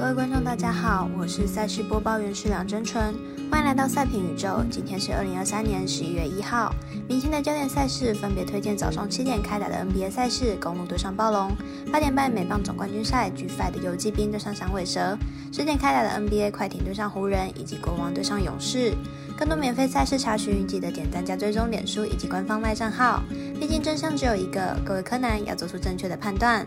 各位观众，大家好，我是赛事播报员是梁真纯，欢迎来到赛评宇宙。今天是二零二三年十一月一号，明天的焦点赛事分别推荐早上七点开打的 NBA 赛事，公路对上暴龙；八点半美棒总冠军赛，G Five 的游击兵对上响尾蛇；十点开打的 NBA 快艇对上湖人，以及国王对上勇士。更多免费赛事查询，记得点赞加追踪脸书以及官方赖账号。毕竟真相只有一个，各位柯南要做出正确的判断。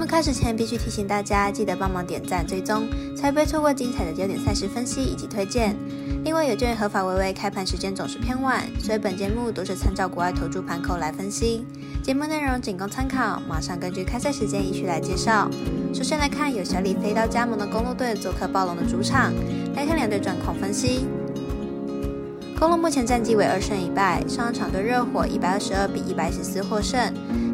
节目开始前，必须提醒大家，记得帮忙点赞、追踪，才不会错过精彩的焦点赛事分析以及推荐。另外，有鉴于合法微微开盘时间总是偏晚，所以本节目都是参照国外投注盘口来分析。节目内容仅供参考，马上根据开赛时间依序来介绍。首先来看有小李飞刀加盟的公路队做客暴龙的主场，来看两队状况分析。公路目前战绩为二胜一败，上场对热火一百二十二比一百十四获胜。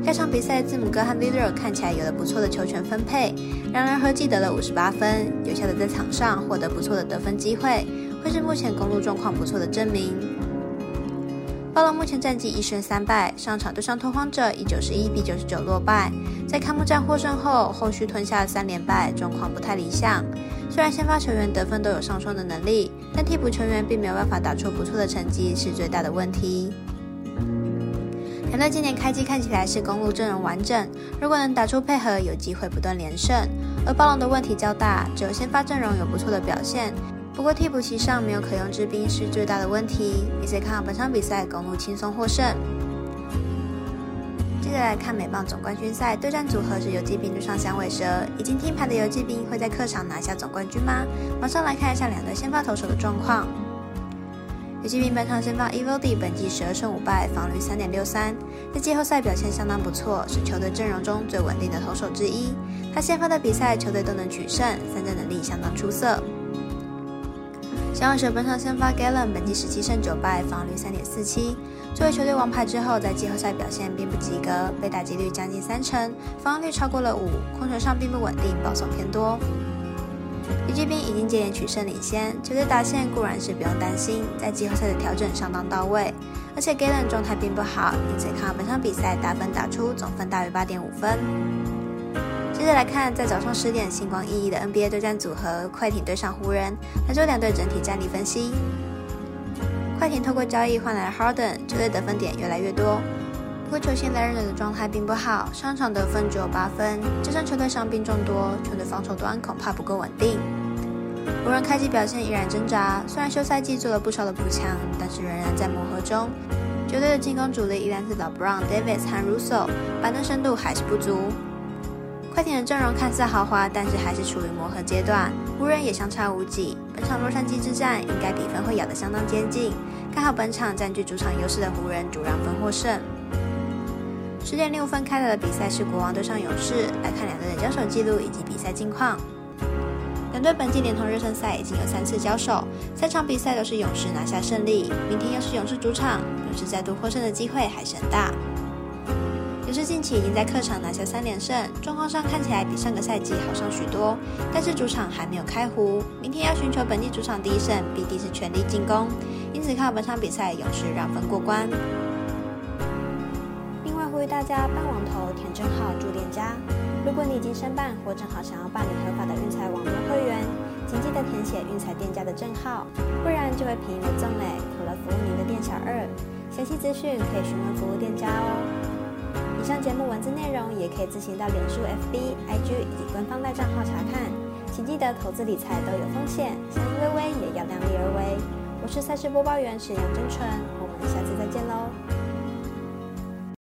该场比赛字母哥和 l i l e r 看起来有了不错的球权分配，两人合计得了五十八分，有效的在场上获得不错的得分机会，会是目前公路状况不错的证明。暴龙目前战绩一胜三败，上场对上拓荒者以九十一比九十九落败，在开幕战获胜后，后续吞下三连败，状况不太理想。虽然先发球员得分都有上双的能力，但替补球员并没有办法打出不错的成绩，是最大的问题。两队今年开机看起来是公路阵容完整，如果能打出配合，有机会不断连胜。而暴龙的问题较大，只有先发阵容有不错的表现，不过替补席上没有可用之兵是最大的问题。也可以看本场比赛公路轻松获胜。接着来看美棒总冠军赛对战组合是游击兵对上响尾蛇，已经听牌的游击兵会在客场拿下总冠军吗？马上来看一下两队先发投手的状况。游击兵本场先发 Evil D，本季十二胜五败，防率三点六三，在季后赛表现相当不错，是球队阵容中最稳定的投手之一。他先发的比赛球队都能取胜，三振能力相当出色。响尾蛇本场先发 Galen，本季十七胜九败，防率三点四七。作为球队王牌之后，在季后赛表现并不及格，被打击率将近三成，防御率超过了五，控球上并不稳定，保送偏多。李继斌已经接连取胜领先，球队打线固然是不用担心，在季后赛的调整相当到位，而且 Galen 状态并不好，因此看本场比赛打分打出总分大于八点五分。接来看，在早上十点星光熠熠的 NBA 对战组合，快艇对上湖人，来做两队整体战力分析。快艇透过交易换来了 Harden，球队得分点越来越多。不过球星 l a r n 的状态并不好，上场得分只有八分，加上球队伤病众多，球队防守端恐怕不够稳定。湖人开机表现依然挣扎，虽然休赛季做了不少的补强，但是仍然在磨合中。球队的进攻主力依然是老 Brown、Davis 和 Russo，板凳深度还是不足。快艇的阵容看似豪华，但是还是处于磨合阶段。湖人也相差无几，本场洛杉矶之战应该比分会咬得相当接近。看好本场占据主场优势的湖人主让分获胜。十点六分开打的比赛是国王对上勇士，来看两队的交手记录以及比赛近况。两队本季连同热身赛已经有三次交手，三场比赛都是勇士拿下胜利。明天又是勇士主场，勇士再度获胜的机会还是很大。勇士近期已经在客场拿下三连胜，状况上看起来比上个赛季好上许多。但是主场还没有开壶，明天要寻求本地主场第一胜，必定是全力进攻。因此看本场比赛，勇士让分过关。另外呼吁大家办网投填证号住店家。如果你已经申办或正好想要办理合法的运彩网络会员，请记得填写运彩店家的证号，不然就会便宜了赠嘞，苦了服务您的店小二。详细资讯可以询问服务店家哦。以上节目文字内容也可以自行到脸书、FB、IG 以及官方赖账号查看。请记得投资理财都有风险，相信微微也要量力而为。我是赛事播报员沈阳真纯，我们下次再见喽。